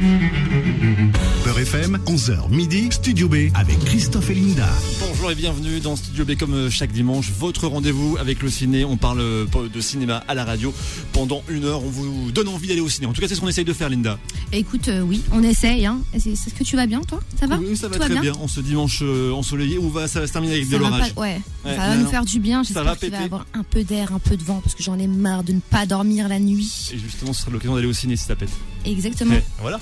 Beurre FM, 11h midi, Studio B avec Christophe et Linda. Bonjour et bienvenue dans Studio B comme euh, chaque dimanche, votre rendez-vous avec le ciné. On parle euh, de cinéma à la radio pendant une heure. On vous donne envie d'aller au ciné. En tout cas, c'est ce qu'on essaye de faire, Linda. Écoute, euh, oui, on essaye. Hein. C'est ce que tu vas bien, toi? Ça va? Oui, ça va Tout très bien bien. En ce dimanche euh, ensoleillé où va, ça va se terminer avec Ça de l'orage. pas- ouais, Ouais, ça va non, nous non. faire du bien. Ça va J'espère qu'il va y avoir un peu d'air, un peu de vent, parce que j'en ai marre de ne pas dormir la nuit. Et justement, ce sera l'occasion d'aller au ciné si ça pète. Exactement. Eh, voilà.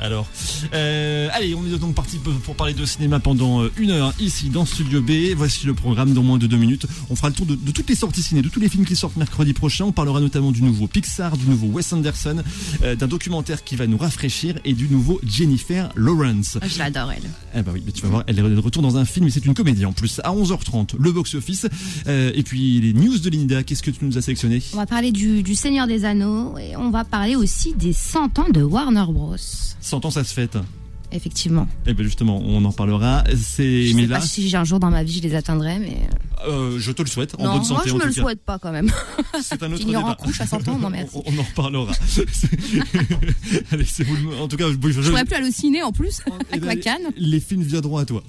Alors, euh, allez, on est donc parti pour parler de cinéma pendant euh, une heure ici dans Studio B. Voici le programme dans moins de deux minutes. On fera le tour de, de toutes les sorties ciné, de tous les films qui sortent mercredi prochain. On parlera notamment du nouveau Pixar, du nouveau Wes Anderson, euh, d'un documentaire qui va nous rafraîchir et du nouveau Jennifer Lawrence. Ah, Je l'adore, elle. Eh ben oui, mais tu vas voir, elle est de retour dans un film et c'est une comédie en plus. À 11h30, le box-office. Euh, et puis les news de Linda, qu'est-ce que tu nous as sélectionné? On va parler du, du Seigneur des Anneaux et on va parler aussi des 100 ans de Warner Bros. 100 ans, ça se fête. Effectivement. Eh ben justement, on en parlera. C'est Je mais sais là, pas si j'ai un jour dans ma vie je les atteindrai, mais. euh, je te le souhaite en non, bonne moi santé je en me tout le cas. souhaite pas quand même. C'est un autre débat. couche à 100 ans, non merci. On, on en reparlera. Allez, c'est vous. le- En tout cas, je, je- Je pourrais plus aller au ciné en plus, Eh avec ben, ma canne. Les films viendront à toi.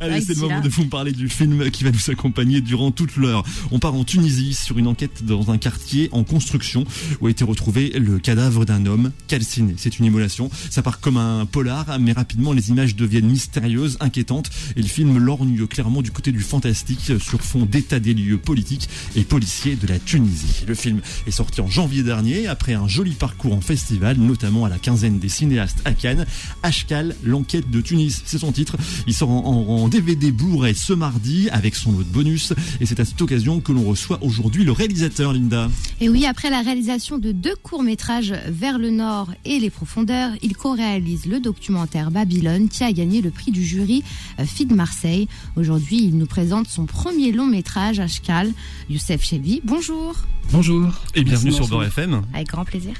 Allez, c'est le moment là. de vous parler du film qui va nous accompagner durant toute l'heure. On part en Tunisie sur une enquête dans un quartier en construction où a été retrouvé le cadavre d'un homme calciné. C'est une immolation. Ça part comme un polar, mais rapidement les images deviennent mystérieuses, inquiétantes et le film lorgne clairement du côté du fantastique sur fond d'état des lieux politiques et policiers de la Tunisie. Le film est sorti en janvier dernier après un joli parcours en festival, notamment à la quinzaine des cinéastes à Cannes. Ashkal, l'enquête de Tunis, c'est son titre. Il sort en, DVD Blu-ray ce mardi avec son lot de bonus et c'est à cette occasion que l'on reçoit aujourd'hui le réalisateur Linda. Et oui, après la réalisation de deux courts-métrages Vers le Nord et Les Profondeurs, il co-réalise le documentaire Babylone qui a gagné le prix du jury euh, FID Marseille. Aujourd'hui, il nous présente son premier long-métrage, Ashkal. Youssef Chevi, bonjour. Bonjour. Et bienvenue Merci, sur Beurre FM. Avec grand plaisir.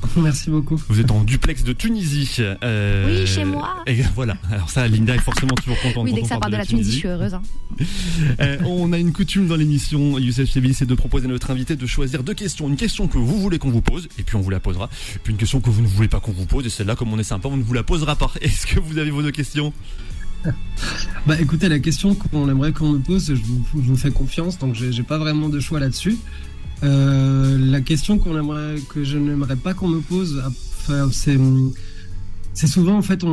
Merci beaucoup. Vous êtes en duplex de Tunisie. Euh, Oui, chez moi. Et voilà. Alors ça, Linda est forcément toujours contente. Oui, dès on que ça parle part de la Tunisie, je suis heureuse. hein. Euh, on a une coutume dans l'émission, Youssef Chevi, c'est de proposer à notre invité de choisir deux questions. Une question que vous voulez qu'on vous pose, et puis on vous la posera. Puis une question que vous ne voulez pas qu'on vous pose, et celle-là, comme on est sympa, on ne vous la posera pas. Est-ce que vous avez vos deux questions? Bah écoutez, la question qu'on aimerait qu'on me pose, je vous, je vous fais confiance, donc j'ai pas vraiment de choix là-dessus. Euh, la question que je n'aimerais pas qu'on me pose, c'est souvent en fait,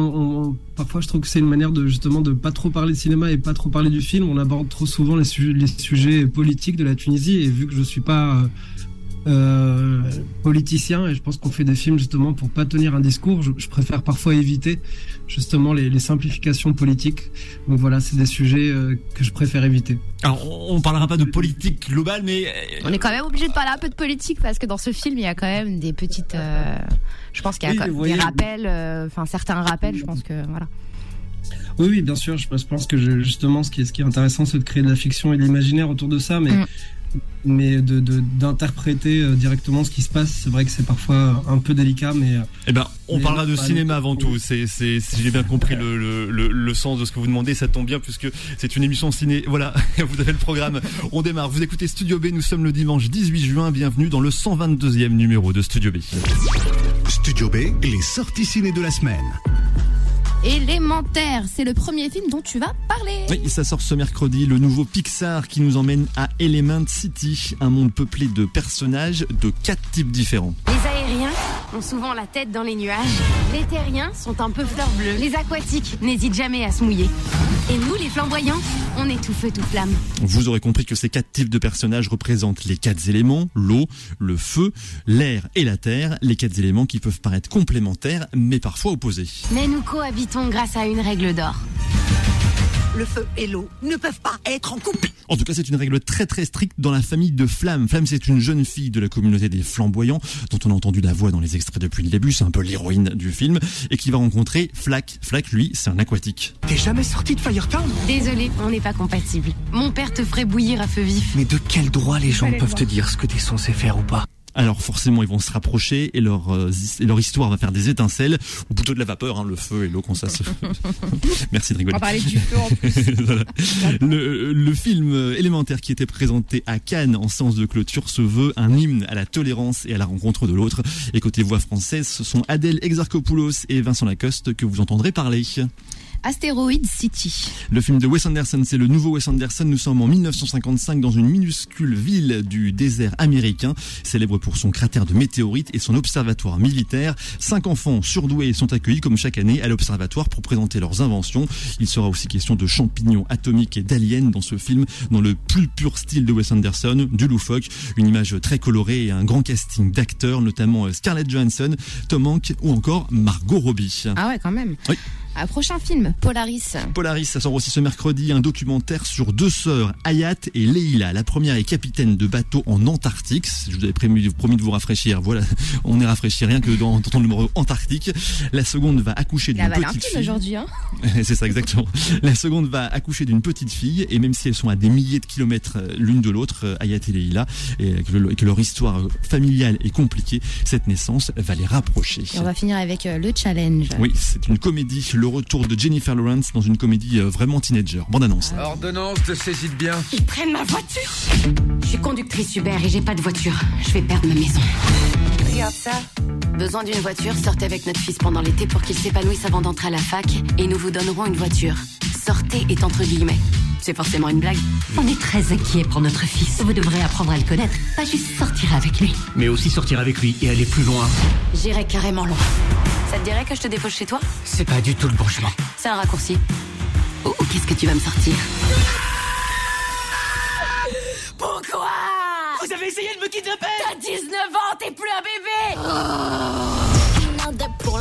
parfois je trouve que c'est une manière de justement de pas trop parler de cinéma et pas trop parler du film. On aborde trop souvent les, su- les sujets politiques de la Tunisie et vu que je suis pas euh, politicien et je pense qu'on fait des films justement pour pas tenir un discours, je, je préfère parfois éviter justement les, les simplifications politiques. Donc voilà, c'est des sujets euh, que je préfère éviter. Alors, on parlera pas de politique globale, mais euh, On est quand même obligé de parler un peu de politique parce que dans ce film, il y a quand même des petites. euh, je pense qu'il y a Oui, quand même des rappels, euh, enfin certains rappels. Je pense que voilà. Oui, oui, bien sûr. Je pense- je pense que je- justement, ce qui est, ce qui est intéressant, c'est de créer de la fiction et de l'imaginaire autour de ça, mais, Mm. Mais de, de- d'interpréter euh, directement ce qui se passe. C'est vrai que c'est parfois un peu délicat, mais euh, eh ben, on parlera de cinéma avant tout. C'est, c'est, si j'ai bien compris le, le, le, le sens de ce que vous demandez, ça tombe bien puisque c'est une émission ciné. Voilà, vous avez le programme. On démarre. Vous écoutez Studio B. Nous sommes le dimanche 18 juin. Bienvenue dans le 122e numéro de Studio B. Studio B, les sorties ciné de la semaine. Élémentaire, c'est le premier film dont tu vas parler. Oui, ça sort ce mercredi, le nouveau Pixar qui nous emmène à Element City, un monde peuplé de personnages de quatre types différents. Les aériens ont souvent la tête dans les nuages. Les terriens sont un peu fleurs bleues. Les aquatiques n'hésitent jamais à se mouiller. Et nous, les flamboyants, on est tout feu, tout flamme. Vous aurez compris que ces quatre types de personnages représentent les quatre éléments, l'eau, le feu, l'air et la terre, les quatre éléments qui peuvent paraître complémentaires mais parfois opposés. Mais nous cohabitons grâce à une règle d'or. Le feu et l'eau ne peuvent pas être en couple. En tout cas, c'est une règle très très stricte dans la famille de Flamme. Flamme, c'est une jeune fille de la communauté des flamboyants, dont on a entendu la voix dans les extraits depuis le début, c'est un peu l'héroïne du film, et qui va rencontrer Flack. Flack, lui, c'est un aquatique. T'es jamais sorti de Firetown? Désolé, on n'est pas compatibles. Mon père te ferait bouillir à feu vif. Mais de quel droit les gens peuvent te dire ce que t'es censé faire ou pas? Alors forcément, ils vont se rapprocher et leur, euh, et leur histoire va faire des étincelles, ou plutôt de la vapeur, hein, le feu et l'eau quand ça se... Merci de On rigoler. va parler du feu en plus. Voilà. le, le film élémentaire qui était présenté à Cannes en séance de clôture se veut un hymne à la tolérance et à la rencontre de l'autre. Et côté voix française, ce sont Adèle Exarchopoulos et Vincent Lacoste que vous entendrez parler. Astéroid City. Le film de Wes Anderson, c'est le nouveau Wes Anderson. Nous sommes en 1955 dans une minuscule ville du désert américain, célèbre pour son cratère de météorites et son observatoire militaire. Cinq enfants surdoués sont accueillis comme chaque année à l'observatoire pour présenter leurs inventions. Il sera aussi question de champignons atomiques et d'aliens dans ce film, dans le plus pur style de Wes Anderson, du loufoque, une image très colorée et un grand casting d'acteurs, notamment Scarlett Johansson, Tom Hanks ou encore Margot Robbie. Ah ouais, quand même. Oui. Un prochain film, Polaris. Polaris, ça sort aussi ce mercredi, un documentaire sur deux sœurs, Hayat et Leila. La première est capitaine de bateau en Antarctique. Je vous avais promis, promis de vous rafraîchir. Voilà, on est rafraîchi rien que dans, dans le numéro Antarctique. La seconde va accoucher d'une petite fille. aujourd'hui, hein. C'est ça exactement. La seconde va accoucher d'une petite fille et même si elles sont à des milliers de kilomètres euh, l'une de l'autre, euh, Hayat et Leila, et que, le- et que leur histoire euh, familiale est compliquée, cette naissance va les rapprocher. Et on va finir avec le challenge. Oui, c'est une comédie, le retour de Jennifer Lawrence dans une comédie euh, vraiment teenager. Bande annonce. Ordonnance de saisie de bien. Ils prennent ma voiture Je suis conductrice Uber et j'ai pas de voiture. Je vais perdre ma maison. Regarde ça. Besoin d'une voiture, sortez avec notre fils pendant l'été pour qu'il s'épanouisse avant d'entrer à la fac et nous vous donnerons une voiture. Sortez est entre guillemets. C'est forcément une blague. On est très inquiet pour notre fils. Vous devrez apprendre à le connaître, pas juste sortir avec lui. Mais aussi sortir avec lui et aller plus loin. J'irai carrément loin. Ça te dirait que je te dépose chez toi? C'est pas du tout le bon chemin. C'est un raccourci. Oh, oh, qu'est-ce que tu vas me sortir? Pourquoi? Vous avez essayé de me kidnapper T'as 19 ans, t'es plus un bébé Pour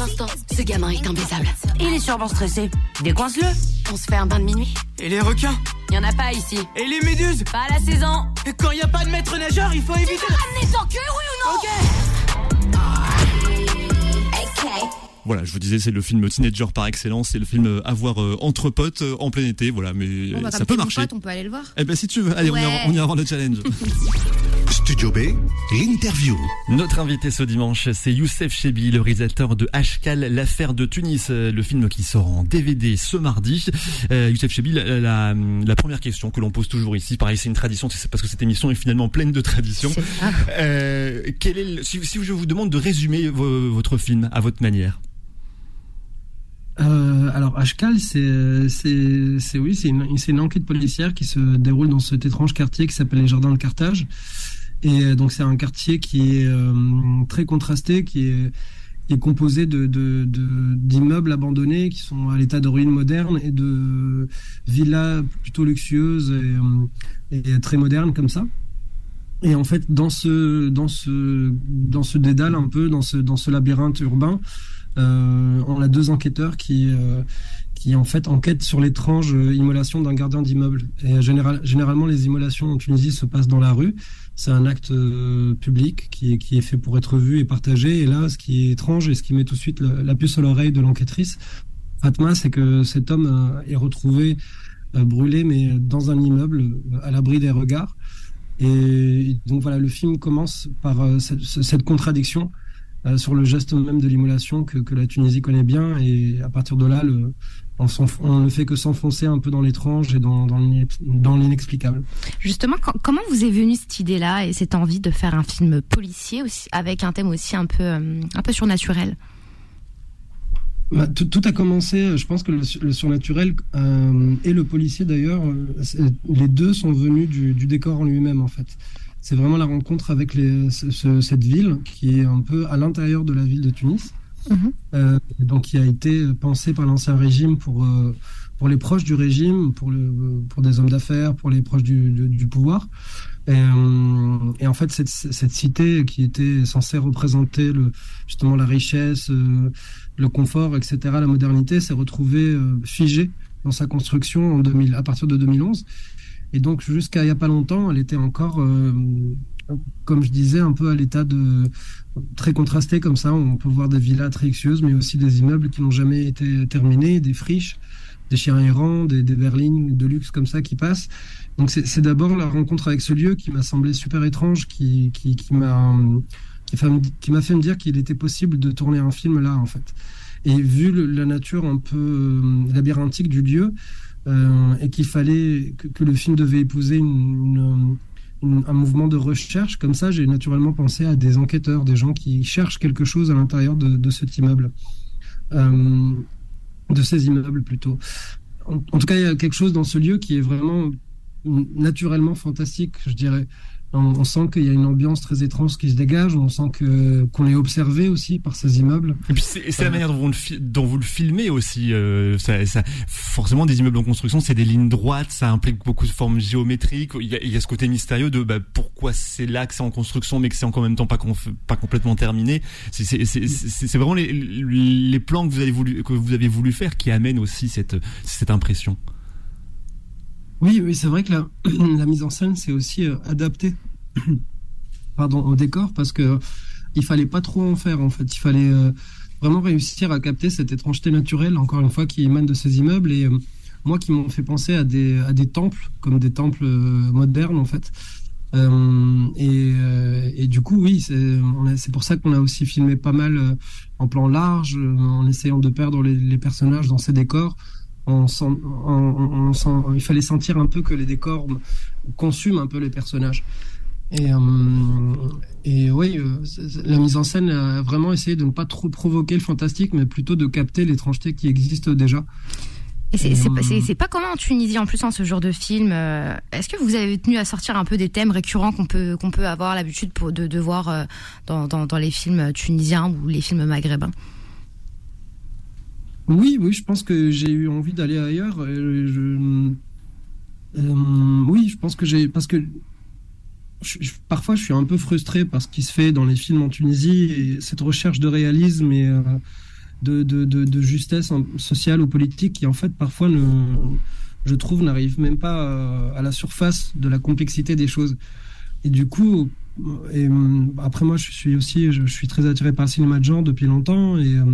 l'instant, ce gamin est imbaisable. Il est sûrement stressé. Décoince-le. On se fait un bain de minuit Et les requins Y en a pas ici. Et les méduses Pas à la saison. Et quand il n'y a pas de maître nageur, il faut éviter... Ramenez ton cul, oui ou non Voilà, je vous disais, c'est le film teenager par excellence, c'est le film à voir euh, entre potes euh, en plein été, voilà, mais Bon, bah, ça peut marcher. pote, on peut aller le voir. Eh ben si tu veux, allez, on, ira, on ira voir le challenge. Studio B, l'interview. Notre invité ce dimanche, c'est Youssef Chebi, le réalisateur de Ashkal, l'affaire de Tunis, euh, le film qui sort en DVD ce mardi. Euh, Youssef Chebi, la, la- la première question que l'on pose toujours ici, pareil, c'est une tradition, c'est parce que cette émission est finalement pleine de traditions. Euh, quel est le- si, si je vous demande de résumer vo- votre film à votre manière. Euh, alors, Ashkal, c'est, oui, c'est une, c'est une enquête policière qui se déroule dans cet étrange quartier qui s'appelle les Jardins de Carthage. Et donc, c'est un quartier qui est euh, très contrasté, qui est, composé d'immeubles abandonnés qui sont à l'état de ruines modernes et de villas plutôt luxueuses et, euh, et très modernes comme ça. Et en fait, dans ce, dans ce, dans ce dédale un peu, dans ce, dans ce labyrinthe urbain, euh, on a deux enquêteurs qui, qui en fait enquêtent sur l'étrange euh, immolation d'un gardien d'immeuble. Et euh, général, généralement, les immolations en Tunisie se passent dans la rue. C'est un acte euh, public qui est, qui est fait pour être vu et partagé. Et là, ce qui est étrange et ce qui met tout de suite la, puce à l'oreille de l'enquêtrice, Fatma, c'est que cet homme est retrouvé brûlé, mais dans un immeuble, à l'abri des regards. Et donc voilà, le film commence par cette, contradiction sur le geste même de l'immolation que, que la Tunisie connaît bien. Et à partir de là, le, on, ne fait que s'enfoncer un peu dans l'étrange et dans, dans l'inex- dans l'inexplicable. Justement, quand- comment vous est venue cette idée-là et cette envie de faire un film policier aussi, avec un thème aussi un peu, euh, un peu surnaturel? Bah, tout, tout a commencé, euh, je pense que le, su- le surnaturel euh, et le policier d'ailleurs, les deux sont venus du, du décor en lui-même en fait. C'est vraiment la rencontre avec les, ce- ce- cette ville qui est un peu à l'intérieur de la ville de Tunis, Euh, donc qui a été pensée par l'ancien régime pour, euh, pour les proches du régime, pour, le, pour des hommes d'affaires, pour les proches du, pouvoir. Et, euh, et en fait, cette, cette cité qui était censée représenter justement la richesse, le confort, etc., la modernité, s'est retrouvée figée dans sa construction en 2000, à partir de 2011. Et donc, jusqu'à il n'y a pas longtemps, elle était encore, comme je disais, un peu à l'état de très contrasté comme ça. On peut voir des villas très luxueuses, mais aussi des immeubles qui n'ont jamais été terminés, des friches, des chiens errants, des, berlines de luxe comme ça qui passent. Donc c'est d'abord la rencontre avec ce lieu qui m'a semblé super étrange, qui, m'a fait me dire qu'il était possible de tourner un film là en fait. Et vu la nature un peu euh, labyrinthique du lieu, euh, et qu'il fallait que, le film devait épouser une, un mouvement de recherche, comme ça j'ai naturellement pensé à des enquêteurs, des gens qui cherchent quelque chose à l'intérieur de, cet immeuble, euh, de ces immeubles plutôt. En, tout cas, il y a quelque chose dans ce lieu qui est vraiment naturellement fantastique, je dirais. On, on sent qu'il y a une ambiance très étrange qui se dégage. On sent que qu'on est observé aussi par ces immeubles. Et puis c'est la manière dont vous le, dont vous le filmez aussi. Euh, ça, ça, forcément, des immeubles en construction, c'est des lignes droites. Ça implique beaucoup de formes géométriques. Il y a, il y a ce côté mystérieux de bah, pourquoi c'est là que c'est en construction, mais que c'est en même temps pas pas complètement terminé. C'est vraiment les, les plans que vous avez voulu que vous avez voulu faire qui amènent aussi cette cette impression. Oui, c'est vrai que la, mise en scène, c'est aussi euh, adapté pardon, au décor parce que il fallait pas trop en faire en fait. Il fallait euh, vraiment réussir à capter cette étrangeté naturelle, encore une fois, qui émane de ces immeubles et euh, moi qui m'ont fait penser à des, temples, comme des temples euh, modernes en fait. Euh, et, euh, du coup, oui, c'est pour ça qu'on a aussi filmé pas mal en plan large, en essayant de perdre les personnages dans ces décors on, sent, on, on sent, il fallait sentir un peu que les décors consument un peu les personnages. Et, euh, et oui, euh, la mise en scène a vraiment essayé de ne pas trop provoquer le fantastique, mais plutôt de capter l'étrangeté qui existe déjà. Et c'est euh, pas commun en Tunisie en plus en ce genre de film. Euh, est-ce que vous avez tenu à sortir un peu des thèmes récurrents qu'on peut qu'on peut avoir l'habitude de, de voir dans, dans, dans les films tunisiens ou les films maghrébins? Oui, oui, je pense que j'ai eu envie d'aller ailleurs. Euh, oui, je pense que j'ai parce que parfois je suis un peu frustré par ce qui se fait dans les films en Tunisie et cette recherche de réalisme et euh, de, justesse sociale ou politique qui en fait parfois je trouve n'arrive même pas à, à, la surface de la complexité des choses. Et du coup, après moi je suis aussi je, suis très attiré par le cinéma de genre depuis longtemps et euh,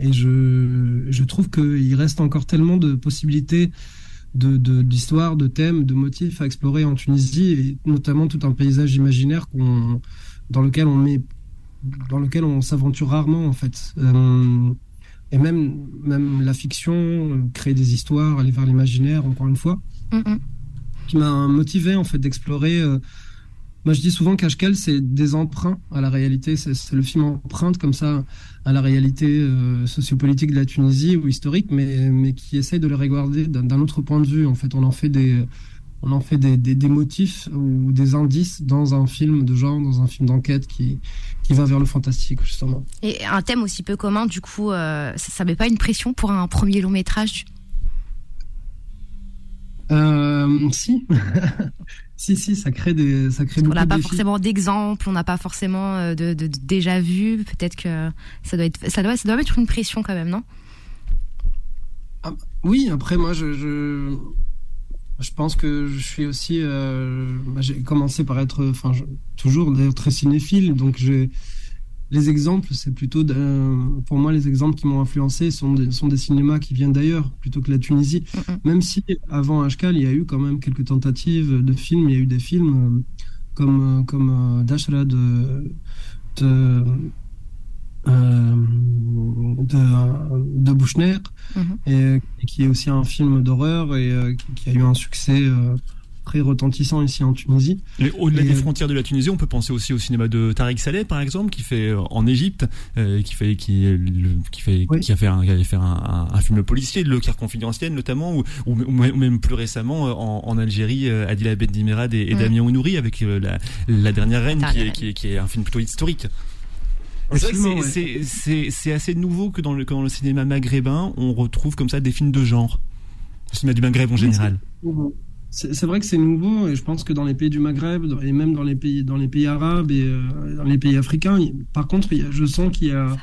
et je, je trouve qu'il reste encore tellement de possibilités d'histoires, de, de, de, thèmes, de motifs à explorer en Tunisie, et notamment tout un paysage imaginaire qu'on, dans lequel on met, dans lequel on s'aventure rarement en fait. Euh, et même, même la fiction, créer des histoires, aller vers l'imaginaire, encore une fois, mm -hmm. qui m'a motivé en fait d'explorer. Euh, moi, je dis souvent qu'Ashkel, c'est des emprunts à la réalité. C'est le film emprunte comme ça à la réalité euh, sociopolitique de la Tunisie ou historique, mais, mais qui essaye de le regarder d'un autre point de vue. En fait, on en fait des, on en fait des, des, motifs ou des indices dans un film de genre, dans un film d'enquête qui, qui va vers le fantastique, justement. Et un thème aussi peu commun, du coup, euh, ça ne met pas une pression pour un premier long métrage? Si. si, si, ça crée des, ça crée On n'a pas défis. forcément d'exemple, on n'a pas forcément euh, de, de, de, déjà vu. Peut-être que ça doit être, ça doit, ça doit mettre une pression quand même, non? Ah, Oui, après, moi, je, je, je, pense que je suis aussi. Euh, j'ai commencé par être, enfin, toujours très cinéphile, donc j'ai les exemples, c'est plutôt, pour moi, les exemples qui m'ont influencé sont des, sont des cinémas qui viennent d'ailleurs, plutôt que la Tunisie. Mm -hmm. Même si, avant Ashkal, il y a eu quand même quelques tentatives de films. Il y a eu des films euh, comme, comme euh, Dashra de, de, euh, de, de Bouchner, mm -hmm. et, et, qui est aussi un film d'horreur et euh, qui, qui, a eu un succès euh, très retentissant ici en Tunisie. Au-delà des frontières de la Tunisie, on peut penser aussi au cinéma de Tariq Saleh, par exemple, qui fait euh, en Égypte, euh, qui fait qui qui fait oui. qui a fait un, qui avait fait un, un, un, film policier, Le Caire confidentiel notamment, ou, ou, ou, même plus récemment euh, en, en Algérie, Adila Ben Dimerad et, et mmh. Damien Ounouri avec la, la dernière reine, qui est, qui, est, qui est un film plutôt historique. C'est assez nouveau que dans, le, que dans le cinéma maghrébin, on retrouve comme ça des films de genre. Le cinéma du Maghreb en général. C'est vrai que c'est nouveau et je pense que dans les pays du Maghreb et même dans les pays, dans les pays arabes et euh, dans les pays africains, par contre, je sens qu'il y a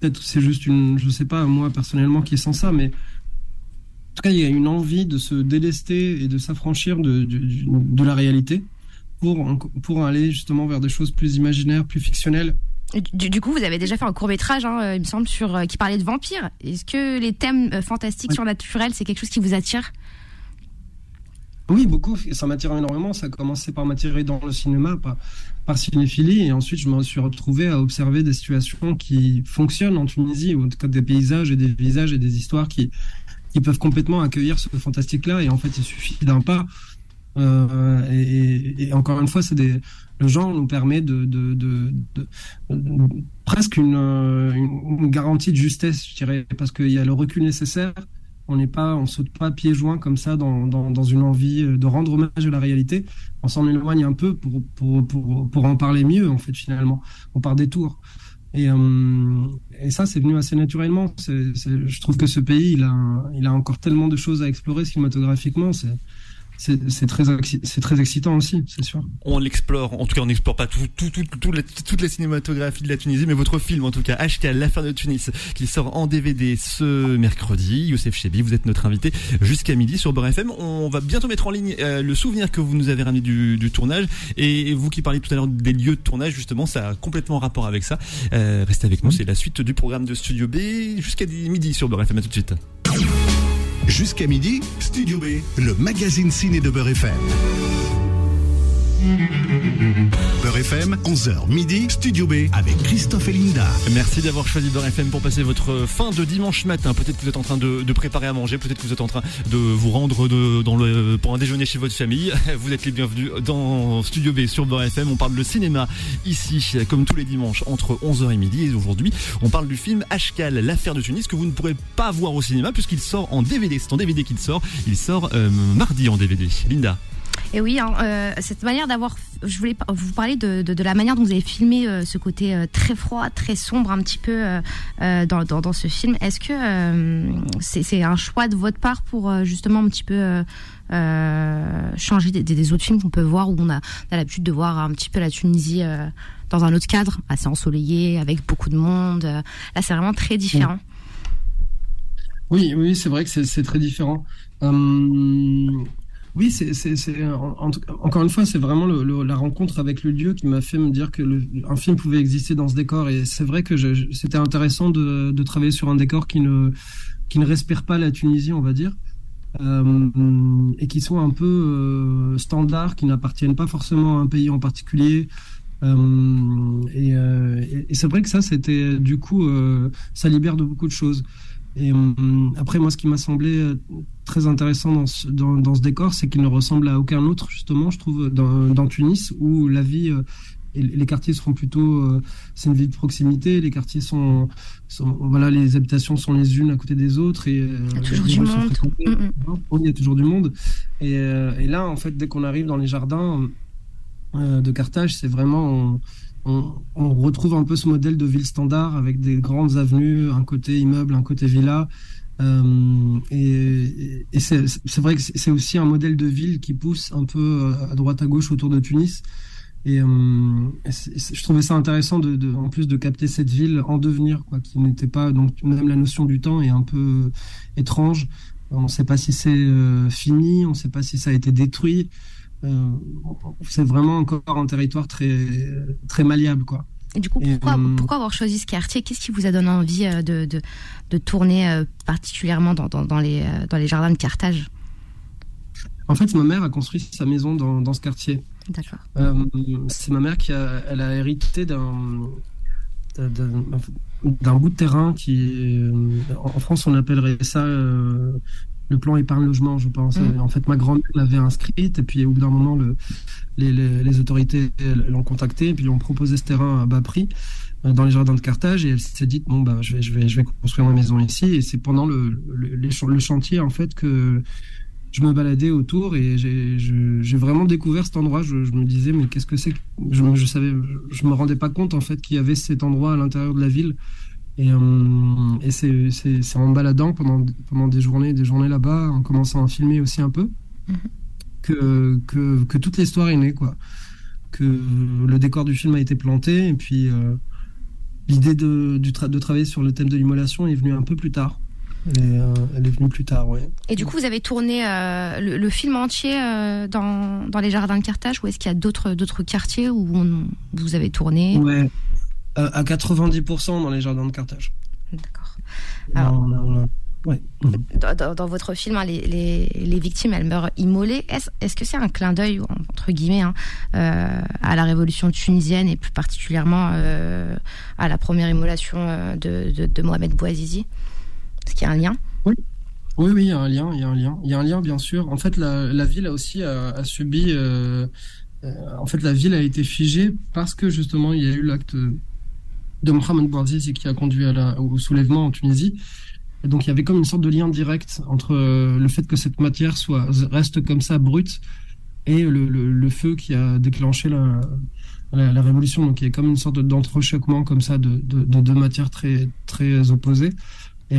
peut-être c'est juste une, je sais pas moi personnellement qui sent ça, mais en tout cas il y a une envie de se délester et de s'affranchir de, de, de, la réalité pour pour aller justement vers des choses plus imaginaires, plus fictionnelles. Du, du, coup, vous avez déjà fait un court métrage, hein, il me semble, sur qui parlait de vampires. Est-ce que les thèmes fantastiques, surnaturels, c'est quelque chose qui vous attire? Oui, beaucoup. Ça m'attire énormément. Ça a commencé par m'attirer dans le cinéma, par, cinéphilie. Et ensuite, je me suis retrouvé à observer des situations qui fonctionnent en Tunisie, ou en tout cas des paysages et des visages et des histoires qui, qui peuvent complètement accueillir ce fantastique-là. Et en fait, il suffit d'un pas. Euh, et, encore une fois, des, le genre nous permet de, de, de presque une, une, garantie de justesse, je dirais, parce qu'il y a le recul nécessaire on n'est pas, on saute pas pieds joints comme ça dans, dans, une envie de rendre hommage à la réalité. On s'en éloigne un peu pour, pour, pour, pour, en parler mieux, en fait, finalement. On part des tours. Et, euh, et ça, c'est venu assez naturellement. je trouve que ce pays, il a, il a encore tellement de choses à explorer cinématographiquement. C'est, c'est très, excitant aussi, c'est sûr. On l'explore, en tout cas on n'explore pas tout, tout, tout, tout la, toute la cinématographie de la Tunisie, mais votre film en tout cas, HK, l'affaire de Tunis, qui sort en DVD ce mercredi. Youssef Chebi, vous êtes notre invité jusqu'à midi sur Beurre FM. On va bientôt mettre en ligne euh, le souvenir que vous nous avez ramené du, du, tournage. Et vous qui parliez tout à l'heure des lieux de tournage, justement, ça a complètement rapport avec ça. Euh, restez avec nous, c'est la suite du programme de Studio B jusqu'à midi sur Beurre FM. À tout de suite. Jusqu'à midi, Studio B, le magazine ciné de Beurre FM. Beurre FM, 11h midi, Studio B avec Christophe et Linda. Merci d'avoir choisi Beurre FM pour passer votre fin de dimanche matin. Peut-être que vous êtes en train de, préparer à manger, peut-être que vous êtes en train de vous rendre pour un déjeuner chez votre famille. Vous êtes les bienvenus dans Studio B sur Beurre FM. On parle de cinéma ici, comme tous les dimanches, entre 11h et midi. Et aujourd'hui, on parle du film Ashkal, l'affaire de Tunis, que vous ne pourrez pas voir au cinéma puisqu'il sort en DVD. C'est en DVD qu'il sort. Il sort euh, mardi en DVD. Linda. Et oui, hein, euh, cette manière d'avoir, je voulais vous parler de, la manière dont vous avez filmé euh, ce côté euh, très froid, très sombre, un petit peu dans, ce film. Est-ce que c'est un choix de votre part pour justement un petit peu changer des, autres films qu'on peut voir où on a, a l'habitude de voir un petit peu la Tunisie dans un autre cadre, assez ensoleillé, avec beaucoup de monde. Là, c'est vraiment très différent. Oui, oui, c'est vrai que c'est très différent. Hum, oui, c'est, encore une fois, c'est vraiment la rencontre avec le lieu qui m'a fait me dire que un film pouvait exister dans ce décor. Et c'est vrai que c'était intéressant de, travailler sur un décor qui ne, respire pas la Tunisie, on va dire. Euh, et qui soit un peu euh, standard, qui n'appartiennent pas forcément à un pays en particulier. Euh, et c'est vrai que ça, c'était du coup, ça libère de beaucoup de choses. Et hum, après, moi, ce qui m'a semblé euh, très intéressant dans ce, dans, dans ce décor, c'est qu'il ne ressemble à aucun autre, justement, je trouve, dans, dans Tunis, où la vie euh, et les quartiers seront plutôt. Euh, c'est une ville de proximité, les quartiers sont, sont, Voilà, les habitations sont les unes à côté des autres. Et, il y a toujours du monde. Mm, mm. Il y a toujours du monde. Et, et là, en fait, dès qu'on arrive dans les jardins de Carthage, c'est vraiment on, retrouve un peu ce modèle de ville standard avec des grandes avenues, un côté immeuble, un côté villa. Euh, et, c'est vrai que c'est aussi un modèle de ville qui pousse un peu euh, à droite à gauche autour de Tunis. Et, euh, je trouvais ça intéressant de, en plus de capter cette ville en devenir, quoi, qui n'était pas donc même la notion du temps est un peu étrange. On ne sait pas si c'est fini, on ne sait pas si ça a été détruit. Euh, c'est vraiment encore un territoire très, très malléable, quoi. Et du coup, pourquoi, euh, pourquoi avoir choisi ce quartier? Qu'est-ce qui vous a donné envie euh, de, de, de tourner particulièrement dans, dans, dans, les, dans les jardins de Carthage? En fait, ma mère a construit sa maison dans, dans ce quartier. D'accord. c'est ma mère qui a, elle a hérité d'un d'un bout de terrain qui en France on appellerait ça le plan épargne logement, je pense. Mm. En fait, ma grand-mère l'avait inscrite et puis au bout d'un moment, le, les, les, autorités l'ont contacté et puis ont proposé ce terrain à bas prix euh, dans les jardins de Carthage et elle s'est dit bon bah je vais je vais je vais construire ma maison ici et c'est pendant le, le, le chantier en fait que je me baladais autour et j'ai vraiment découvert cet endroit. Je, je me disais mais qu'est-ce que c'est je, je savais je me rendais pas compte en fait qu'il y avait cet endroit à l'intérieur de la ville et, euh, et c'est en baladant pendant, pendant des journées, des journées là-bas, en commençant à filmer aussi un peu, mhm. que, que, que, toute l'histoire est née, quoi. Que le décor du film a été planté, et puis euh, l'idée de, de travailler sur le thème de l'immolation est venue un peu plus tard. Elle est, euh, elle est venue plus tard, oui. Et du coup, vous avez tourné le, film entier dans, dans les jardins de Carthage, ou est-ce qu'il y a d'autres quartiers où vous avez tourné? Ouais. À 90% dans les jardins de Carthage. D'accord. Alors, Ouais. Dans, dans, votre film, hein, les, les, les, victimes, elles meurent immolées. Est-ce est -ce que c'est un clin d'œil, entre guillemets, hein, euh, à la révolution tunisienne et plus particulièrement euh, à la première immolation euh, de, de, de Mohamed Bouazizi? Est-ce qu'il y a un lien? Oui. Oui, oui, il y a un lien, il y a un lien, il y a un lien, bien sûr. En fait, la, la ville a aussi a, a subi. Euh, euh, en fait, la ville a été figée parce que justement, il y a eu l'acte de Mohamed Bouazizi qui a conduit au soulèvement en Tunisie. Et donc il y avait comme une sorte de lien direct entre euh, le fait que cette matière soit reste comme ça brute et le, feu qui a déclenché la, révolution. Donc il y a comme une sorte d'entrechoquement comme ça de, de, de, deux matières très opposées. Et, et,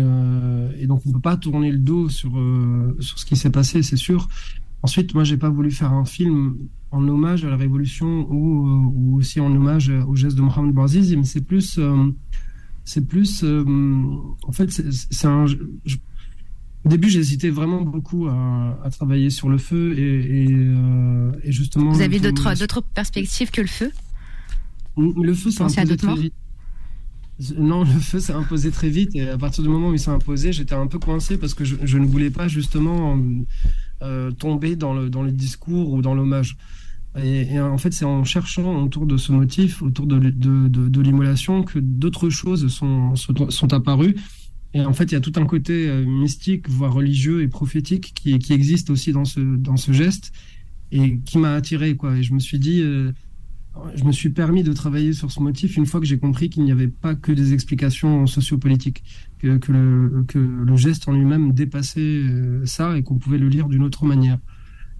euh, et, donc on peut pas tourner le dos sur euh, sur ce qui s'est passé, c'est sûr. Ensuite, moi j'ai pas voulu faire un film en hommage à la révolution ou, ou aussi en hommage au geste de Mohamed Bouazizi, mais c'est plus euh, c'est plus. Euh, en fait, c'est un. Je, au début, j'hésitais vraiment beaucoup à, à, travailler sur le feu et, et, euh, et justement. Vous avez d'autres d'autres perspectives que le feu? Le feu, c'est imposé très vite. Non, le feu s'est imposé très vite et à partir du moment où il s'est imposé, j'étais un peu coincé parce que je, je ne voulais pas justement euh, tomber dans le, dans le discours ou dans l'hommage. Et, en fait, c'est en cherchant autour de ce motif, autour de, l'immolation, que d'autres choses sont, apparues. Et en fait, il y a tout un côté euh, mystique, voire religieux et prophétique qui, existe aussi dans ce, geste et qui m'a attiré. Et je me suis dit, euh, je me suis permis de travailler sur ce motif une fois que j'ai compris qu'il n'y avait pas que des explications sociopolitiques, que, que le geste en lui-même dépassait euh, ça et qu'on pouvait le lire d'une autre manière.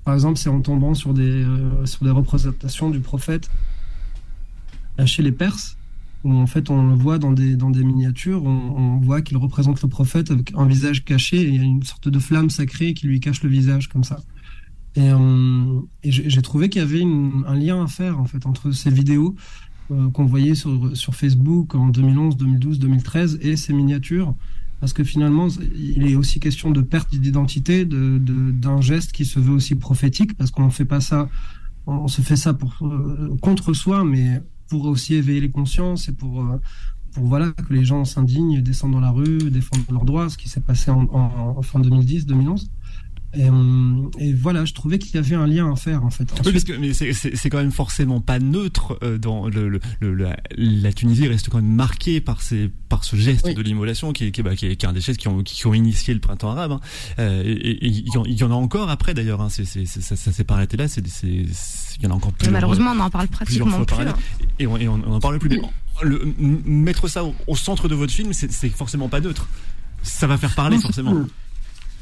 Par exemple, c'est en tombant sur des, euh, sur des représentations du prophète chez les Perses, où en fait on le voit dans des, dans des miniatures, on, voit qu'il représente le prophète avec un visage caché, et il y a une sorte de flamme sacrée qui lui cache le visage comme ça. Et, euh, j'ai trouvé qu'il y avait un lien à faire en fait entre ces vidéos euh, qu'on voyait sur, sur Facebook en 2011, 2012, 2013 et ces miniatures parce que finalement, il est aussi question de perte d'identité, de, de, d'un geste qui se veut aussi prophétique, parce qu'on ne fait pas ça, on se fait ça pour euh, contre soi, mais pour aussi éveiller les consciences et pour euh, pour voilà que les gens s'indignent, descendent dans la rue, défendent leurs droits, ce qui s'est passé en, fin 2010, 2011. Et, et, voilà, je trouvais qu'il y avait un lien à faire en fait. Ensuite, oui, parce que mais c'est quand même forcément pas neutre euh, dans le, le, le la, la, Tunisie reste quand même marquée par ces par ce geste oui. de l'immolation qui est qui, bah, qui, est, qui est un des gestes qui ont qui ont initié le printemps arabe. Hein. Euh, et, et, il, y en, il y en a encore après d'ailleurs. Hein. C'est c'est ça, ça s'est pas arrêté là. C'est c'est il y en a encore plus. Malheureusement, on en parle pratiquement plus. Hein. Et on, et on, on en parle plus. Mais le, mettre ça au, au centre de votre film, c'est forcément pas neutre. Ça va faire parler forcément.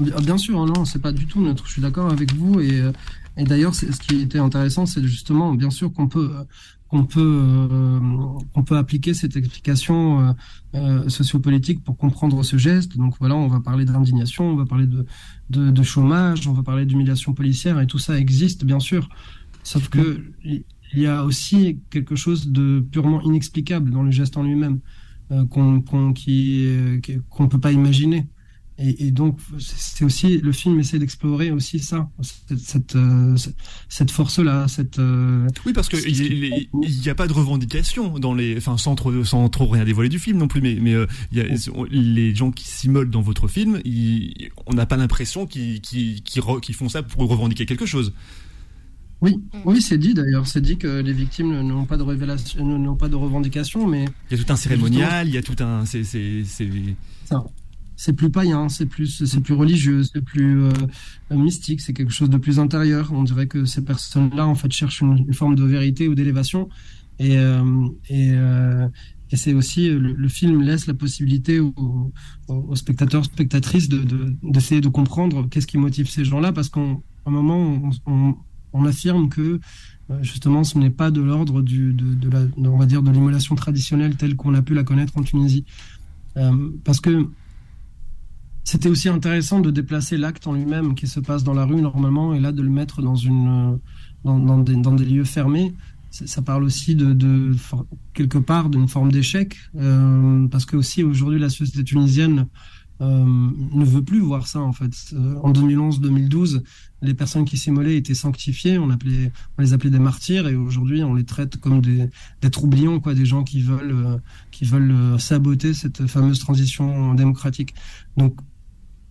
Bien sûr, hein, non, c'est pas du tout neutre. Je suis d'accord avec vous. Et, euh, d'ailleurs, ce qui était intéressant, c'est justement, bien sûr, qu'on peut qu'on peut euh, qu'on peut appliquer cette explication euh, sociopolitique pour comprendre ce geste. Donc voilà, on va parler d'indignation, on va parler de, de, de chômage, on va parler d'humiliation policière, et tout ça existe, bien sûr. Sauf que il y a aussi quelque chose de purement inexplicable dans le geste en lui-même, qu'on qu'on qui qu'on peut pas imaginer. Et, et, donc, c'est aussi le film essaie d'explorer aussi ça, cette cette, euh, cette force-là, cette. Euh, oui, parce que il n'y a pas de revendication dans les, enfin sans trop sans trop rien dévoiler du film non plus, mais mais euh, y a, les gens qui s'immolent dans votre film, ils, on n'a pas l'impression qu'ils font ça pour revendiquer quelque chose. Oui, oui, c'est dit d'ailleurs. C'est dit que les victimes n'ont pas de révélation, n'ont pas de revendication, mais il y a tout un cérémonial, il y a tout un, c'est c'est c'est plus païen, c'est plus, c'est plus religieux, c'est plus euh, mystique, c'est quelque chose de plus intérieur. On dirait que ces personnes-là, en fait, cherchent une, forme de vérité ou d'élévation. Et, euh, euh, et c'est aussi le, film laisse la possibilité aux, spectateurs, spectatrices de, d'essayer de, de, comprendre qu'est-ce qui motive ces gens-là, parce qu'à un moment, on, affirme que justement, ce n'est pas de l'ordre de, de la, de l'immolation traditionnelle telle qu'on a pu la connaître en Tunisie, parce que c'était aussi intéressant de déplacer l'acte en lui-même qui se passe dans la rue normalement et là de le mettre dans une dans, des, dans des, lieux fermés ça parle aussi de, de quelque part d'une forme d'échec euh, parce que aussi aujourd'hui la société tunisienne ne veut plus voir ça en fait. en 2011-2012, les personnes qui s'immolaient étaient sanctifiées, on, appelait, on les appelait des martyrs, et aujourd'hui on les traite comme des, des troublions, quoi, des gens qui veulent, qui veulent saboter cette fameuse transition démocratique. Donc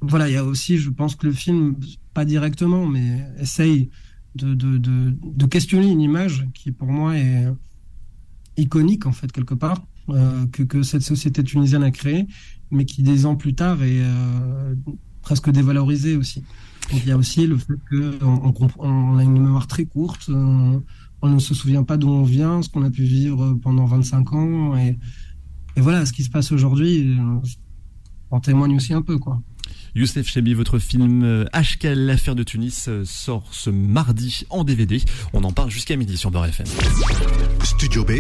voilà, il y a aussi, je pense que le film, pas directement, mais essaye de, de, de, de questionner une image qui pour moi est iconique en fait quelque part euh, que, que, cette société tunisienne a créée, mais qui des ans plus tard est euh, presque dévalorisée aussi. Donc il y a aussi le fait qu'on on, a une mémoire très courte, on, on, ne se souvient pas d'où on vient, ce qu'on a pu vivre pendant 25 ans, et, et voilà, ce qui se passe aujourd'hui en témoigne aussi un peu quoi. Youssef Chebi, votre film HKL, euh, l'affaire de Tunis, euh, sort ce mardi en DVD. On en parle jusqu'à midi sur Beurre FM. Studio B,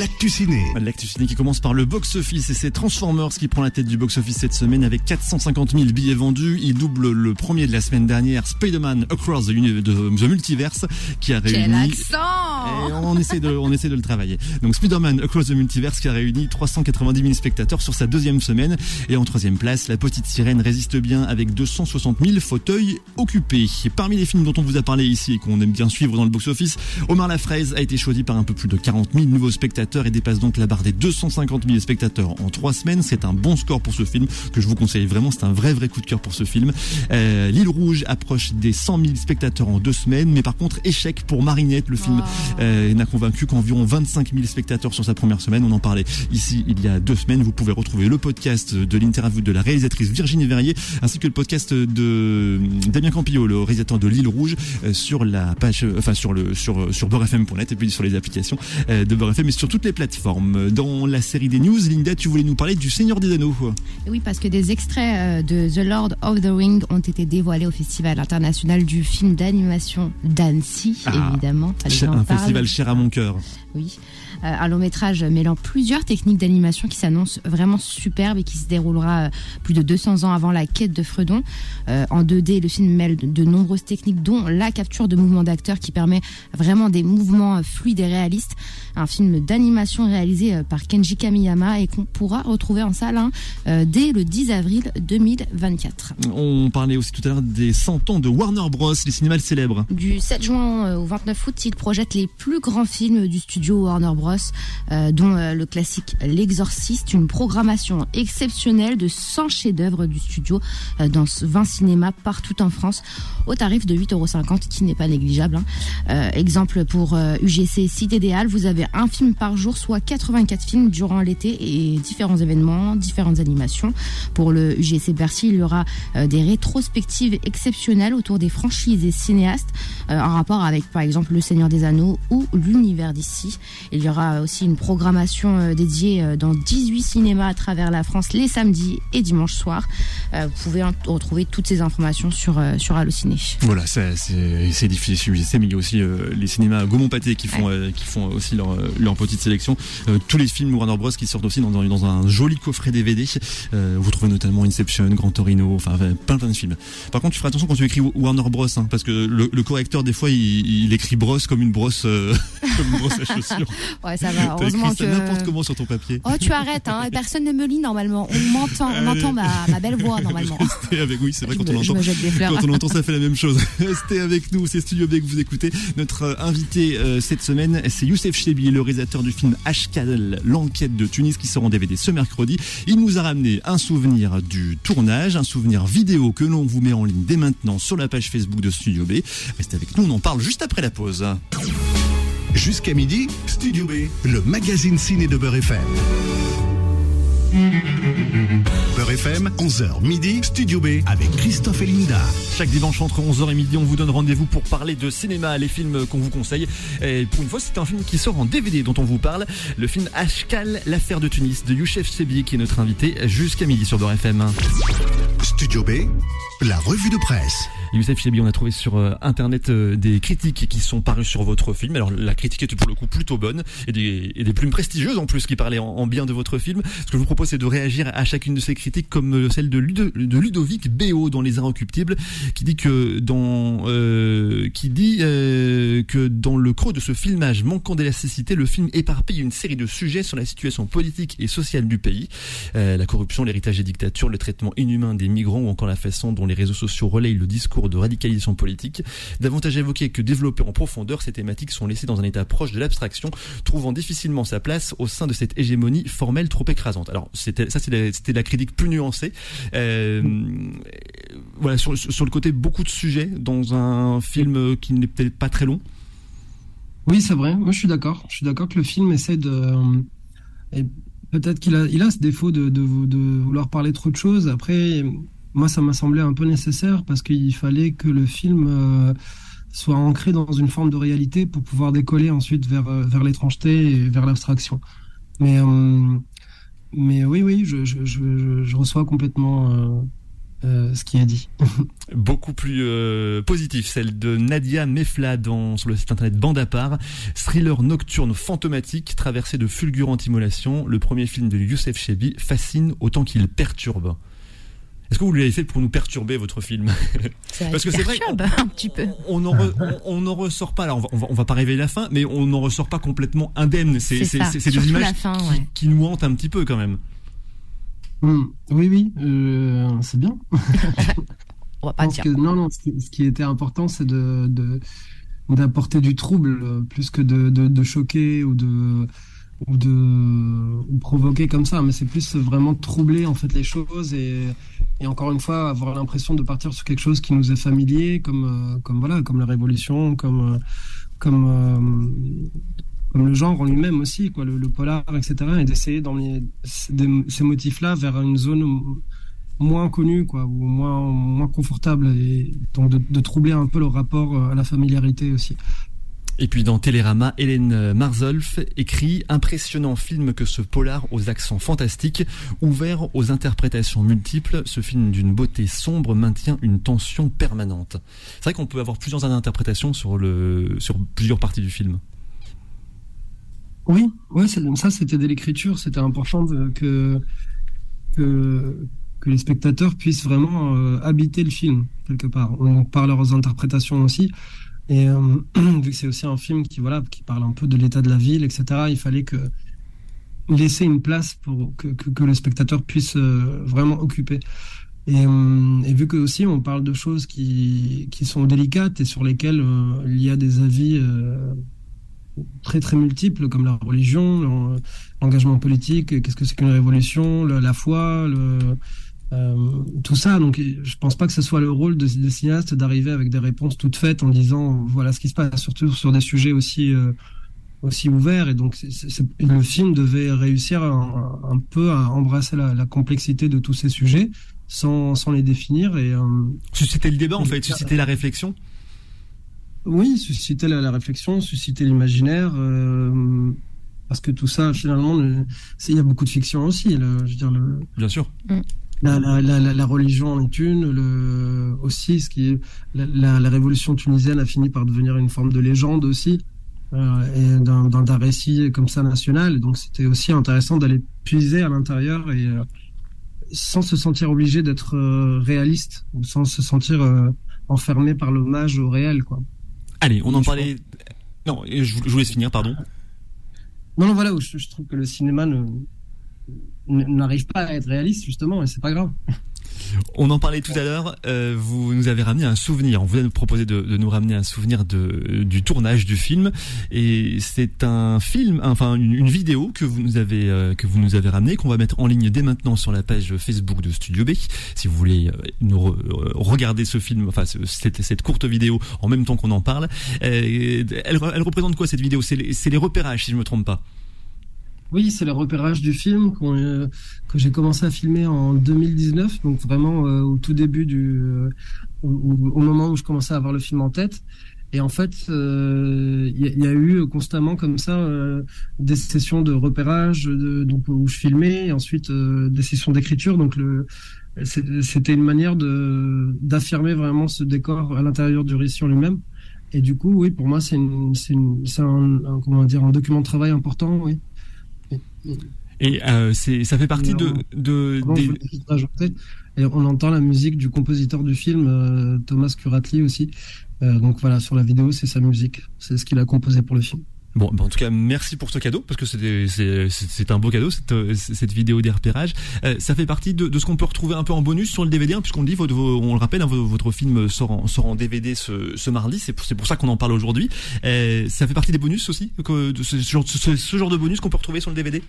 l'actu ciné. L'actu ciné qui commence par le box-office et c'est Transformers qui prend la tête du box-office cette semaine avec 450 000 billets vendus. Il double le premier de la semaine dernière, Spider-Man Across the, the, Multiverse, qui a réuni... Quel accent et on essaie de, on essaie de le travailler. Donc Spider-Man Across the Multiverse qui a réuni 390 000 spectateurs sur sa deuxième semaine. Et en troisième place, La Petite Sirène résiste bien avec 260 000 fauteuils occupés. parmi les films dont on vous a parlé ici et qu'on aime bien suivre dans le box-office, Omar La Fraise a été choisi par un peu plus de 40 000 nouveaux spectateurs et dépasse donc la barre des 250 000 spectateurs en trois semaines. C'est un bon score pour ce film que je vous conseille vraiment. C'est un vrai vrai coup de cœur pour ce film. Euh, L'île Rouge approche des 100 000 spectateurs en deux semaines, mais par contre échec pour Marinette. Le film euh, n'a convaincu qu'environ 25 000 spectateurs sur sa première semaine. On en parlait ici il y a deux semaines. Vous pouvez retrouver le podcast de l'interview de la réalisatrice Virginie Verrier ainsi que le podcast de Damien Campillo, le réalisateur de L'île Rouge, euh, sur la page, enfin sur le sur sur beurrefm.net et puis sur les applications euh, de Beurrefm et sur toutes les plateformes. Dans la série des news, Linda, tu voulais nous parler du Seigneur des Anneaux. Oui, parce que des extraits de The Lord of the Ring ont été dévoilés au Festival international du film d'animation d'Annecy, ah, évidemment. un festival cher à mon cœur. Oui. Euh, un long métrage mêlant plusieurs techniques d'animation qui s'annonce vraiment superbe et qui se déroulera euh, plus de 200 ans avant la quête de Fredon. Euh, en 2D, le film mêle de nombreuses techniques, dont la capture de mouvements d'acteurs qui permet vraiment des mouvements fluides et réalistes. Un film d'animation réalisé par Kenji Kamiyama et qu'on pourra retrouver en salle hein, dès le 10 avril 2024. On parlait aussi tout à l'heure des 100 ans de Warner Bros, les cinémas célèbres. Du 7 juin au 29 août, il projette les plus grands films du studio Warner Bros euh, dont euh, le classique L'Exorciste, une programmation exceptionnelle de 100 chefs-d'œuvre du studio euh, dans 20 cinémas partout en France, au tarif de 8,50 euros, qui n'est pas négligeable. Hein. exemple pour UGC Cité des Halles, vous avez un film par jour, soit 84 films durant l'été et différents événements, différentes animations. Pour le UGC Bercy, il y aura des rétrospectives exceptionnelles autour des franchises et cinéastes en rapport avec par exemple Le Seigneur des Anneaux ou l'univers d'ici. Il y aura aussi une programmation euh, dédiée euh, dans 18 cinémas à travers la France les samedis et dimanches soirs. Euh, vous pouvez retrouver toutes ces informations sur, sur Allociné. Voilà, c'est difficile, mais il y a aussi les cinémas Gaumont Pâté qui font, qui font aussi leur, leur petite sélection. tous les films Warner Bros qui sortent aussi dans, dans un joli coffret DVD. vous trouvez notamment Inception, Grand Torino, enfin plein plein de films. Par contre, tu feras attention quand tu écris Warner Bros, hein, parce que le, correcteur des fois il, il, écrit brosse comme une brosse, comme une brosse à chaussures. Ouais, ça va. Heureusement que. n'importe comment sur ton papier. Oh, tu arrêtes, hein. Personne ne me lit normalement. On m'entend, on entend ma, ma, belle voix normalement. avec, oui, c'est vrai, quand, on entend, quand on entend, ça fait la même chose. Restez avec nous, c'est Studio B que vous écoutez. Notre euh, invité euh, cette semaine, c'est Youssef Chebi, le réalisateur du film HKL, l'enquête de Tunis, qui sort en DVD ce mercredi. Il nous a ramené un souvenir du tournage, un souvenir vidéo que l'on vous met en ligne dès maintenant sur la page Facebook de Studio B. Restez avec nous, on en parle juste après la pause. Jusqu'à midi, Studio B, le magazine ciné de Beurre FM. FM, 11h midi, Studio B avec Christophe et Linda. Chaque dimanche entre 11h et midi, on vous donne rendez-vous pour parler de cinéma, les films qu'on vous conseille. Et pour une fois, c'est un film qui sort en DVD dont on vous parle. Le film Ashkal, l'affaire de Tunis de Youssef Sebi qui est notre invité jusqu'à midi sur Beurre FM. Studio B, la revue de presse. Youssef Chebi, on a trouvé sur euh, internet euh, des critiques qui sont parues sur votre film. Alors la critique était pour le coup plutôt bonne et des, et des plumes prestigieuses en plus qui parlaient en, bien de votre film. Ce que je vous propose c'est de réagir à chacune de ces critiques comme film, celle de, Ludovic Béot dans Les Inrecuptibles, qui dit que dans euh, qui dit euh, que dans le creux de ce filmage manquant d'élasticité, le film éparpille une série de sujets sur la situation politique et sociale du pays, euh, la corruption, l'héritage des dictatures, le traitement inhumain des migrants ou encore la façon dont les réseaux sociaux relayent le discours de radicalisation politique. Davantage évoqué que développé en profondeur, ces thématiques sont laissées dans un état proche de l'abstraction, trouvant difficilement sa place au sein de cette hégémonie formelle trop écrasante. Alors ça c'était la critique plus nuancée. Euh, voilà sur, sur le côté beaucoup de sujets dans un film qui n'est peut-être pas très long. Oui, c'est vrai. Moi, je suis d'accord. Je suis d'accord que le film essaie de. Et peut-être qu'il a, il a ce défaut de, vouloir parler trop de choses. Après, moi, ça m'a semblé un peu nécessaire parce qu'il fallait que le film euh, soit ancré dans une forme de réalité pour pouvoir décoller ensuite vers, euh, vers l'étrangeté et vers l'abstraction. Mais, euh, mais oui, oui, je, je, je, reçois complètement euh, ce qui est dit. Beaucoup plus euh, positif, celle de Nadia Mefla sur le site internet Bande à part. Thriller nocturne fantomatique, traversé de fulgurantes immolations. Le premier film de Youssef Chebi fascine autant qu'il perturbe. Est-ce que vous l'avez fait pour nous perturber votre film Parce que c'est vrai, on, un petit peu. On n'en on, ressort pas. Alors on va, on va, pas révéler la fin, mais on n'en ressort pas complètement indemne. C'est des images qui, qui, nous hantent un petit peu quand même. Hmm. oui, oui, euh, c'est bien. On va pas dire. non, non, ce qui, était important, c'est de, d'apporter du trouble plus que de, de, choquer ou de ou de provoquer comme ça mais c'est plus vraiment troubler en fait les choses et, et encore une fois avoir l'impression de partir sur quelque chose qui nous est familier comme euh, comme voilà comme la révolution comme comme comme le genre en lui-même aussi, quoi, le, polar, etc., et d'essayer d'emmener ces motifs-là vers une zone moins connue, quoi, ou moins, moins confortable, et donc de, troubler un peu le rapport à la familiarité aussi. Et puis dans Télérama, Hélène Marzolf écrit Impressionnant film que ce polar aux accents fantastiques, ouvert aux interprétations multiples, ce film d'une beauté sombre maintient une tension permanente. C'est vrai qu'on peut avoir plusieurs interprétations sur, le, sur plusieurs parties du film. Oui, ouais, ça c'était de l'écriture, c'était important que, que, que les spectateurs puissent vraiment euh, habiter le film quelque part, par leurs interprétations aussi. Et euh, vu que c'est aussi un film qui voilà qui parle un peu de l'état de la ville, etc. Il fallait laisser une place pour que, le spectateur puisse euh, vraiment occuper. Et, et, vu que aussi on parle de choses qui, sont délicates et sur lesquelles il y a des avis très très multiples comme la religion, l'engagement politique, qu'est-ce que c'est qu'une révolution, la foi, le, euh, tout ça. Donc je pense pas que ce soit le rôle de, des cinéastes d'arriver avec des réponses toutes faites en disant voilà ce qui se passe, surtout sur des sujets aussi euh, aussi ouverts. Et donc le film devait réussir un, un peu à embrasser la, la, complexité de tous ces sujets sans, sans les définir et euh, susciter le débat en fait, susciter la réflexion. Oui, susciter la, réflexion, susciter l'imaginaire, euh, parce que tout ça, finalement, il y a beaucoup de fiction aussi. je veux dire, le, Bien sûr. La, la, la, la, religion en est une, le, aussi, ce qui est, la, révolution tunisienne a fini par devenir une forme de légende aussi, euh, et dans, dans un récit comme ça national. Donc c'était aussi intéressant d'aller puiser à l'intérieur et euh, sans se sentir obligé d'être euh, réaliste, ou sans se sentir euh, enfermé par l'hommage au réel, quoi. Allez, on en parlait. Non, je vous laisse finir, pardon. Non, non, voilà, je, je trouve que le cinéma n'arrive pas à être réaliste, justement, et c'est pas grave. On en parlait tout à l'heure. Euh, vous nous avez ramené un souvenir. On vous a proposé de, de, nous ramener un souvenir du tournage du film. Et c'est un film, enfin une, vidéo que vous nous avez euh, nous avez qu'on va mettre en ligne dès maintenant sur la page Facebook de Studio B. Si vous voulez euh, nous regarder ce film, enfin cette, courte vidéo en même temps qu'on en parle. Elle, représente quoi cette vidéo? C'est les, repérages, si je me trompe pas. Oui, c'est le repérage du film euh, que j'ai commencé à filmer en 2019, donc vraiment euh, au tout début du, euh, au, moment où je commençais à avoir le film en tête. Et en fait, il y, a eu constamment comme ça des sessions de repérage, donc où je filmais, et ensuite des sessions d'écriture. Donc c'était une manière d'affirmer vraiment ce décor à l'intérieur du récit en lui-même. Et du coup, oui, pour moi, c'est un, un document de travail important, oui. Et euh, c'est, ça fait partie de, des... rajouter. Et on entend la musique du compositeur du film, euh, Thomas Curatli aussi. Euh, donc voilà, sur la vidéo, c'est sa musique. C'est ce qu'il a composé pour le film. Bon, bah, en tout cas, merci pour ce cadeau parce que c'est un beau cadeau cette euh, cette vidéo des repérages. Euh, ça fait partie de, de ce qu'on peut retrouver un peu en bonus sur le DVD, hein, puisqu'on le dit, votre, on le rappelle, hein, vo- votre film sort en, sort en DVD ce, ce mardi. C'est pour, pour ça qu'on en parle aujourd'hui. Euh, ça fait partie des bonus aussi, que, de ce, ce, ce genre de bonus qu'on peut retrouver sur le DVD.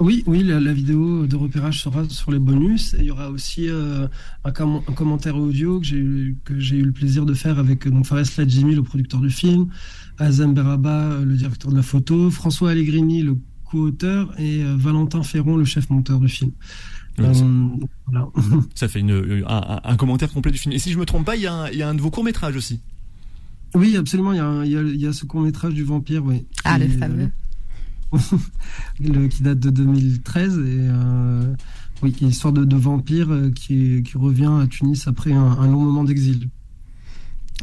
Oui, oui, la, la vidéo de repérage sera sur les bonus. Et il y aura aussi euh, un, com- un commentaire audio que j'ai eu, le plaisir de faire avec euh, donc Fares Ladjimi, le producteur du film, Azam Beraba, euh, le directeur de la photo, François Allegrini, le co-auteur, et euh, Valentin Ferron, le chef monteur du film. Oui, Euh, ça- voilà. Ça fait une, un, un- un commentaire complet du film. Et si je me trompe pas, il y a un, il y a un de vos courts métrages aussi. Oui, absolument. Il y a, il y a, il y a ce court métrage du vampire, oui. Ah, le fameux. le- qui date de 2013 et euh, oui, qui est l'histoire de, de vampire euh, qui, qui revient à Tunis après un, un long moment d'exil.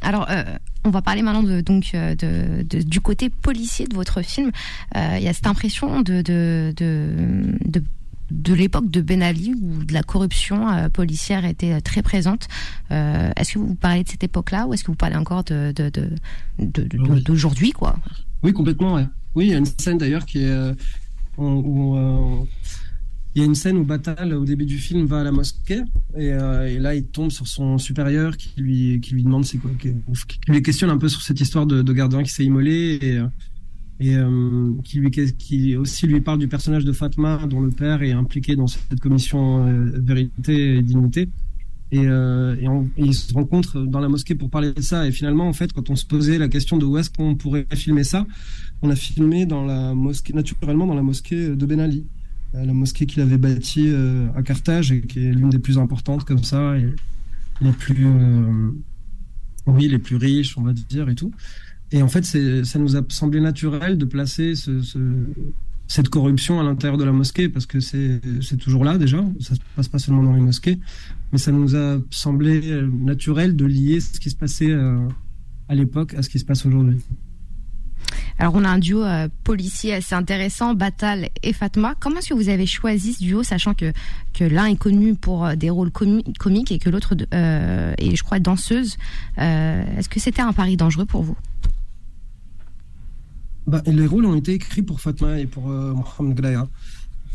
Alors, euh, on va parler maintenant de, donc de, de- du côté policier de votre film. Euh, Il y a cette impression de de de, de, de l'époque de Ben Ali où de la corruption euh, policière était très présente. Est-ce que vous parlez de cette époque-là ou est-ce que vous parlez encore de de- Oui. d'aujourd'hui quoi? Oui, complètement. Ouais. Oui, il y a une scène d'ailleurs qui est euh, où, euh, il y a une scène où Batal au début du film va à la mosquée et, euh, là il tombe sur son supérieur qui lui qui lui demande c'est quoi qui, qui lui questionne un peu sur cette histoire de, gardien qui s'est immolé et qui lui qui aussi lui parle du personnage de Fatma dont le père est impliqué dans cette commission euh, vérité et dignité et, euh, et, ils se rencontrent dans la mosquée pour parler de ça. Et finalement en fait quand on se posait la question de où est-ce qu'on pourrait filmer ça on a filmé dans la mosquée naturellement dans la mosquée de Ben Ali. Euh, la mosquée qu'il avait bâtie euh, à Carthage et qui est l'une des plus importantes comme ça et les plus oui les plus riches on va dire et tout. Et en fait ça nous a semblé naturel de placer ce, ce- cette corruption à l'intérieur de la mosquée parce que c'est toujours là déjà. Ça se passe pas seulement dans les mosquées. Mais ça nous a semblé euh, naturel de lier ce qui se passait euh, à l'époque à ce qui se passe aujourd'hui. Alors, on a un duo euh, policier assez intéressant, Batal et Fatma. Comment est-ce que vous avez choisi ce duo, sachant que, que l'un est connu pour des rôles comi- comiques et que l'autre est, je crois, danseuse Est-ce que c'était un pari dangereux pour vous? Bah, les rôles ont été écrits pour Fatma et pour euh, Mohamed Glaya.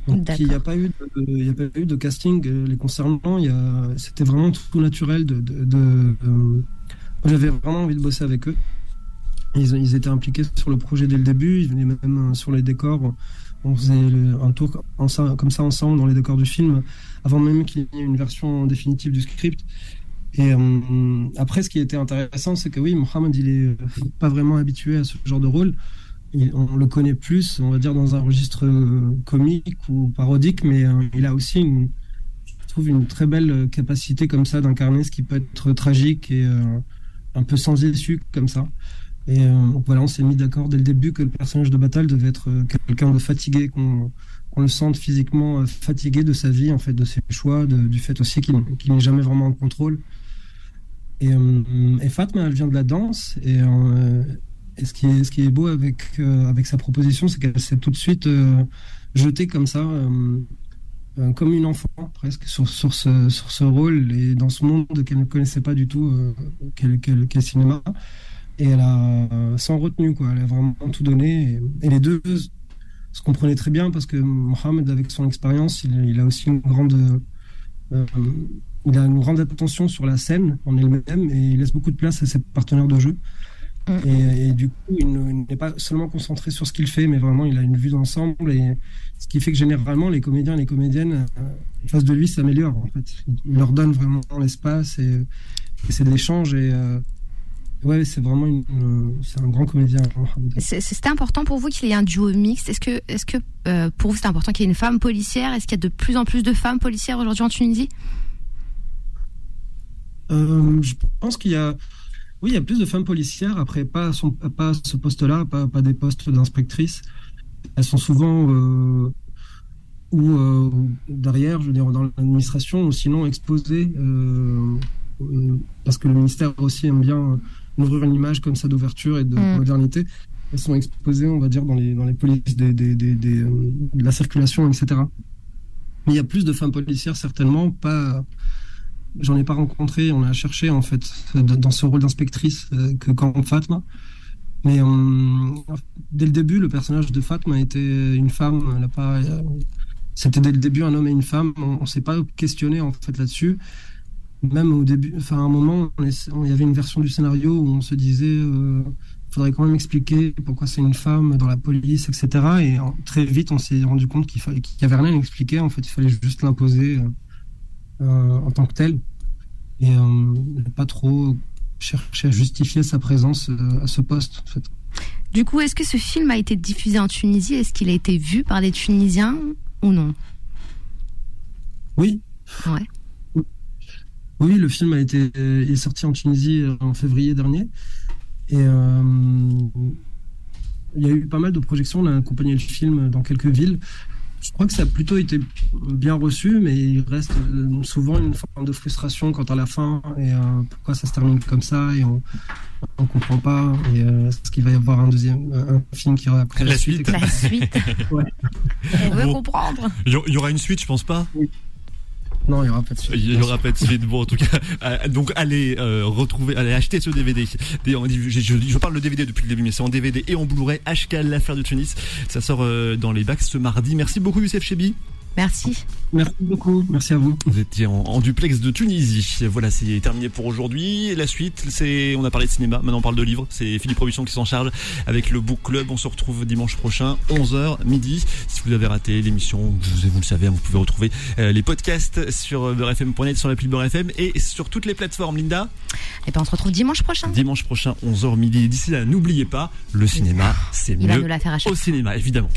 Donc il n'y a pas eu de, il y a pas eu de casting euh, les concernant. C'était vraiment tout naturel. De, de, de- euh, j'avais vraiment envie de bosser avec eux. Ils, ils étaient impliqués sur le projet dès le début. Ils venaient même sur les décors. On faisait le- un tour en comme ça ensemble dans les décors du film, avant même qu'il y ait une version définitive du script. Et euh, après, ce qui était intéressant, c'est que oui, Mohamed, il est euh, pas vraiment habitué à ce genre de rôle. On le connaît plus, on va dire, dans un registre euh, comique ou parodique, mais euh, il a aussi, une, je trouve, une très belle euh, capacité comme ça d'incarner ce qui peut être tragique et un peu sans issue comme ça. Et euh, voilà, on s'est mis d'accord dès le début que le personnage de Batal devait être quelqu'un de fatigué, qu'on le sente physiquement fatigué de sa vie, en fait, de ses choix, du fait aussi qu'il n'est jamais vraiment en contrôle. Et, euh, Fatma, elle vient de la danse. Et, et ce, qui est, beau avec, euh, avec sa proposition, c'est qu'elle s'est tout de suite euh, jetée comme ça, euh, comme une enfant presque, sur, ce, rôle et dans ce monde qu'elle ne connaissait pas du tout, qu'est- qu'est le cinéma. Et elle a, sans retenue, quoi, elle a vraiment tout donné. Et, les deux se comprenaient très bien parce que Mohamed, avec son expérience, il, il a aussi une grande. il a une grande attention sur la scène en elle-même et il laisse beaucoup de place à ses partenaires de jeu. Mm. Et, et du coup, il ne- il n'est pas seulement concentré sur ce qu'il fait, mais vraiment, il a une vue d'ensemble. Et ce qui fait que généralement, les comédiens et les comédiennes euh, en face de lui s'améliorent. En fait, il leur donne vraiment l'espace et, et c'est de l'échange. Et euh, ouais, c'est vraiment une, une- c'est un grand comédien. C'était important pour vous qu'il y ait un duo mixte? Est-ce que, est-ce que euh, pour vous c'est important qu'il y ait une femme policière? Est-ce qu'il y a de plus en plus de femmes policières aujourd'hui en Tunisie? Euh, je pense qu'il y a, oui, il y a plus de femmes policières. Après, pas son, pas ce poste-là, pas, pas des postes d'inspectrices. Elles sont souvent euh, ou euh, derrière, je veux dire, dans l'administration, ou sinon exposées, euh, parce que le ministère aussi aime bien ouvrir une image comme ça d'ouverture et de Mm. modernité. elles sont exposées, on va dire, dans les, dans les polices des, des, des, des, de la circulation, etc. Mais il y a plus de femmes policières, certainement, pas. J'en ai pas rencontré, on a cherché, en fait, dans ce rôle d'inspectrice euh, que quand Fatma. Mais dès le début, le personnage de Fatma était une femme. Elle a euh, c'était dès le début un homme et une femme. On, on s'est pas questionné en fait là-dessus. Même au début, enfin à un moment, il y avait une version du scénario où on se disait, euh, faudrait quand même expliquer pourquoi c'est une femme dans la police, etc. Et très vite, on s'est rendu compte qu'il fallait, y avait rien à expliquer. En fait, il fallait juste l'imposer euh, en tant que tel et euh, pas trop chercher à justifier sa présence euh, à ce poste. En fait. Du coup, est-ce que ce film a été diffusé en Tunisie? Est-ce qu'il a été vu par des Tunisiens ou non? Oui. Ouais. Oui, le film a été est sorti en Tunisie euh, en février dernier et euh, il y a eu pas mal de projections. On a accompagné le film dans quelques villes. Je crois que ça a plutôt été bien reçu, mais il reste euh, souvent une forme de frustration quant à la fin et euh, pourquoi ça se termine comme ça et on on comprend pas. Et euh, est-ce qu'il va y avoir un deuxième un film qui aura après La suite? La suite. Ouais. On veut Bon. comprendre. Il y, il y aura une suite, je pense pas. Non, il y aura pas de suite. Il y aura pas de suite. Bon, en tout cas, euh, donc allez euh, retrouver, allez acheter ce DVD. Je parle de DVD depuis le début, mais c'est en DVD et en Blu-ray. HK, l'affaire de Tunis. Ça sort euh, dans les bacs ce mardi. Merci beaucoup, Youssef Chebi. Merci. Merci beaucoup. Merci à vous. Vous étiez en, en duplex de Tunisie. Voilà, c'est terminé pour aujourd'hui. La suite, c'est, on a parlé de cinéma, maintenant on parle de livres. C'est Philippe Production qui s'en charge avec le Book Club. On se retrouve dimanche prochain, 11h, midi. Si vous avez raté l'émission, vous, vous le savez, hein, vous pouvez retrouver euh, les podcasts sur beurrefm.net, sur l'appli Beurre FM et sur toutes les plateformes. Linda, Et ben on se retrouve dimanche prochain. dimanche prochain, 11h midi. D'ici là, n'oubliez pas, le cinéma, c'est Il va mieux nous la faire à chaque au cinéma, évidemment.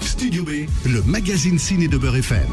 Studio B, le magazine ciné de Beurre FM.